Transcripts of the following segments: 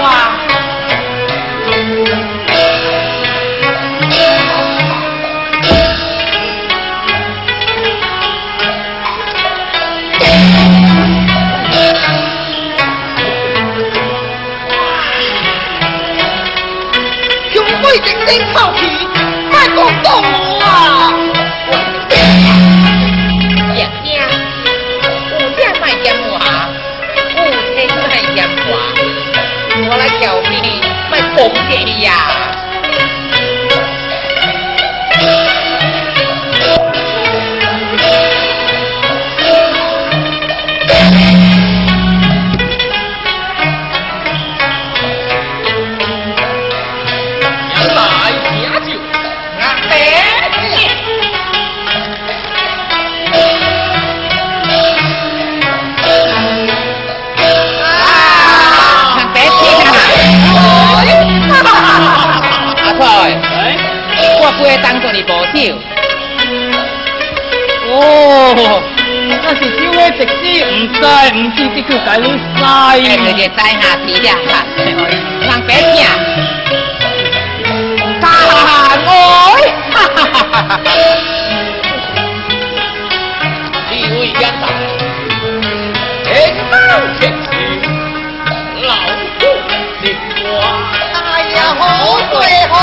哇，用灰尘的头皮，卖广告膜啊。Queria. 在下是呀，人别听，大爱，哈哈哈哈哈！几位冤大，天高天齐，老夫心挂。哎呀，好对好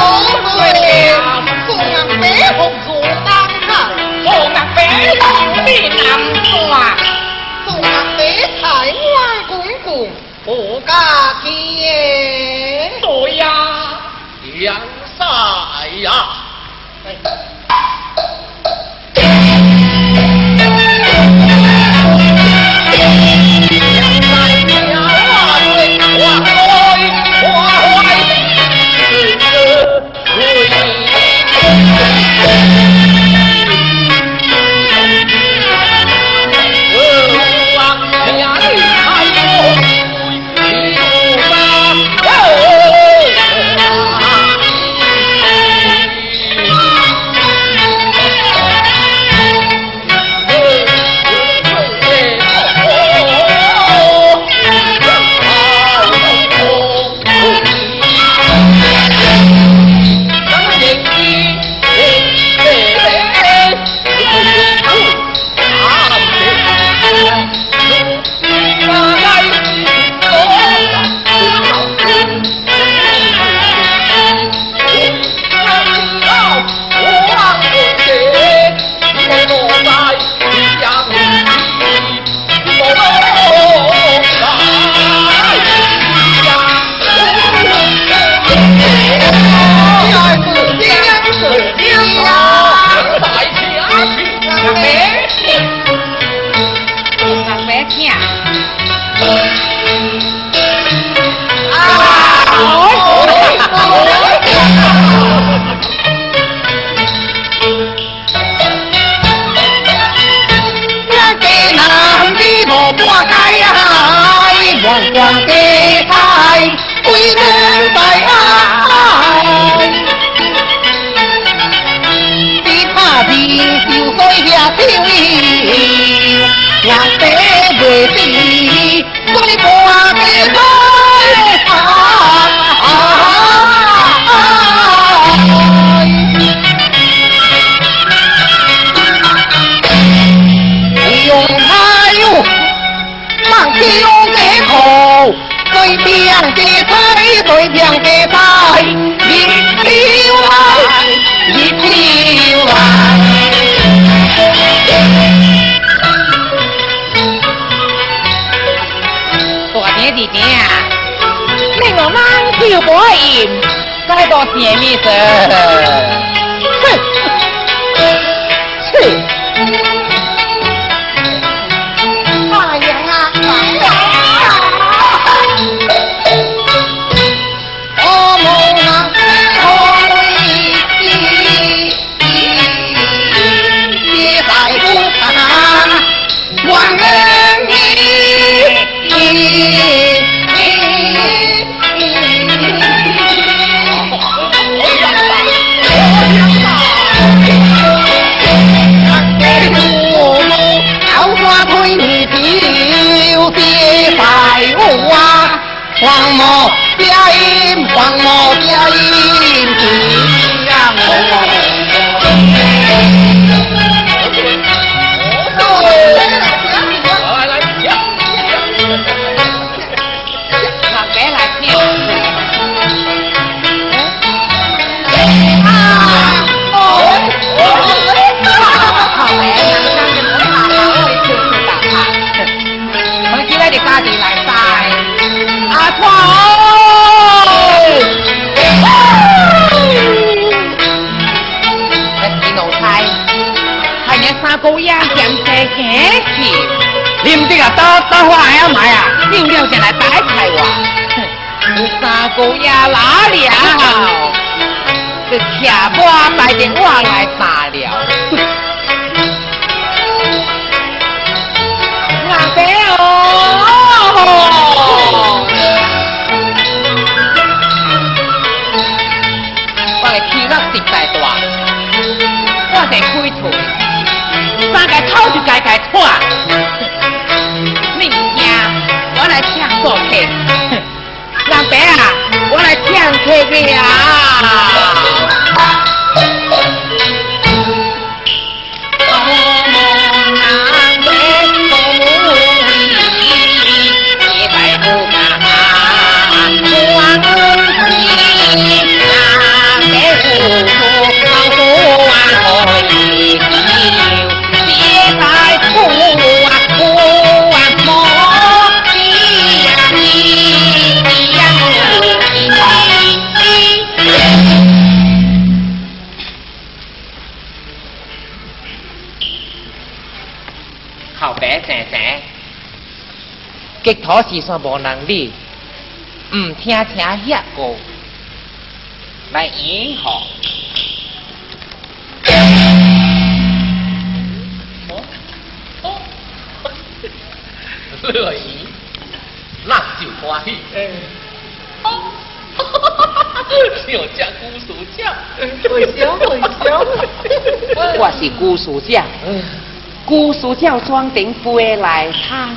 中央的台，贵州。甜蜜色。黄毛边音，黄毛边音，听呀我。三姑爷点茶惊气，你们这个打打花还要买啊？上了就来打一开我，三姑爷来了，这茶馆打电我来打了。来唱客去啊。后白生生，吉他是算无能力，唔听听遐歌，来演好。乐意，那就欢喜。哦，小将姑苏将，会笑会笑。我是姑苏将，姑苏将装顶飞来唱。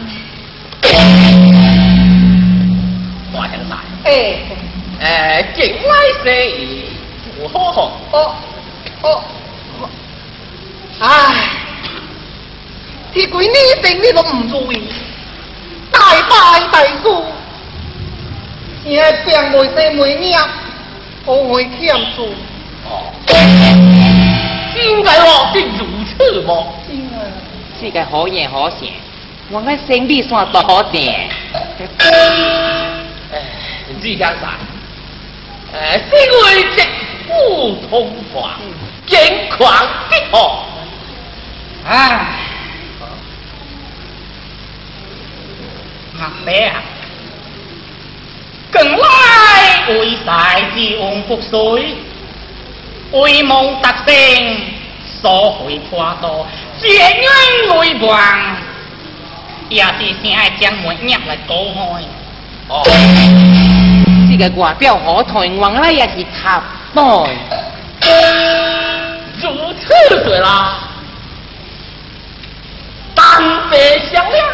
大兄弟，哎，诶，景来生意，我好好。哦哦，唉，这几年生你都唔注意，大败大输，而系病每生每年，我会欠住。哦，应该我是如此么？这个好言好声，我爱生理算多好正。诶，志香仔，诶，这位直不通话，健狂的好。唉，阿伯啊，近来为赛之王覆水，为梦达成，所会破多，结冤为王，也是先爱将门入来搞开。哦，这个外表好看，往来也是卡 boy。如此对啦，当别相亮，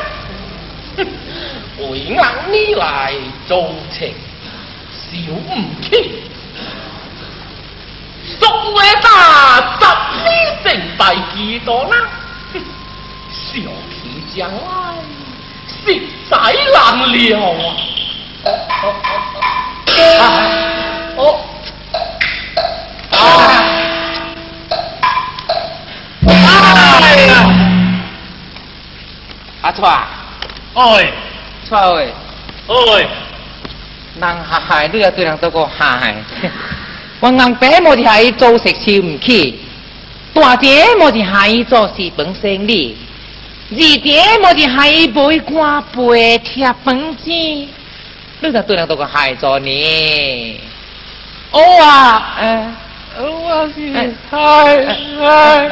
为俺你来做情，小唔起。所谓大十里成败几多啦？小气将来实在难料啊！哦，哎呀，阿错，哎错喂，哎，人下海都要对人做个下海。我硬爸冇是下伊做食烧唔起，大姐冇是下伊做事本生理，二姐莫的还不会挂背贴本子，你才对人都个害咗呢？哦啊，哎、我是害害。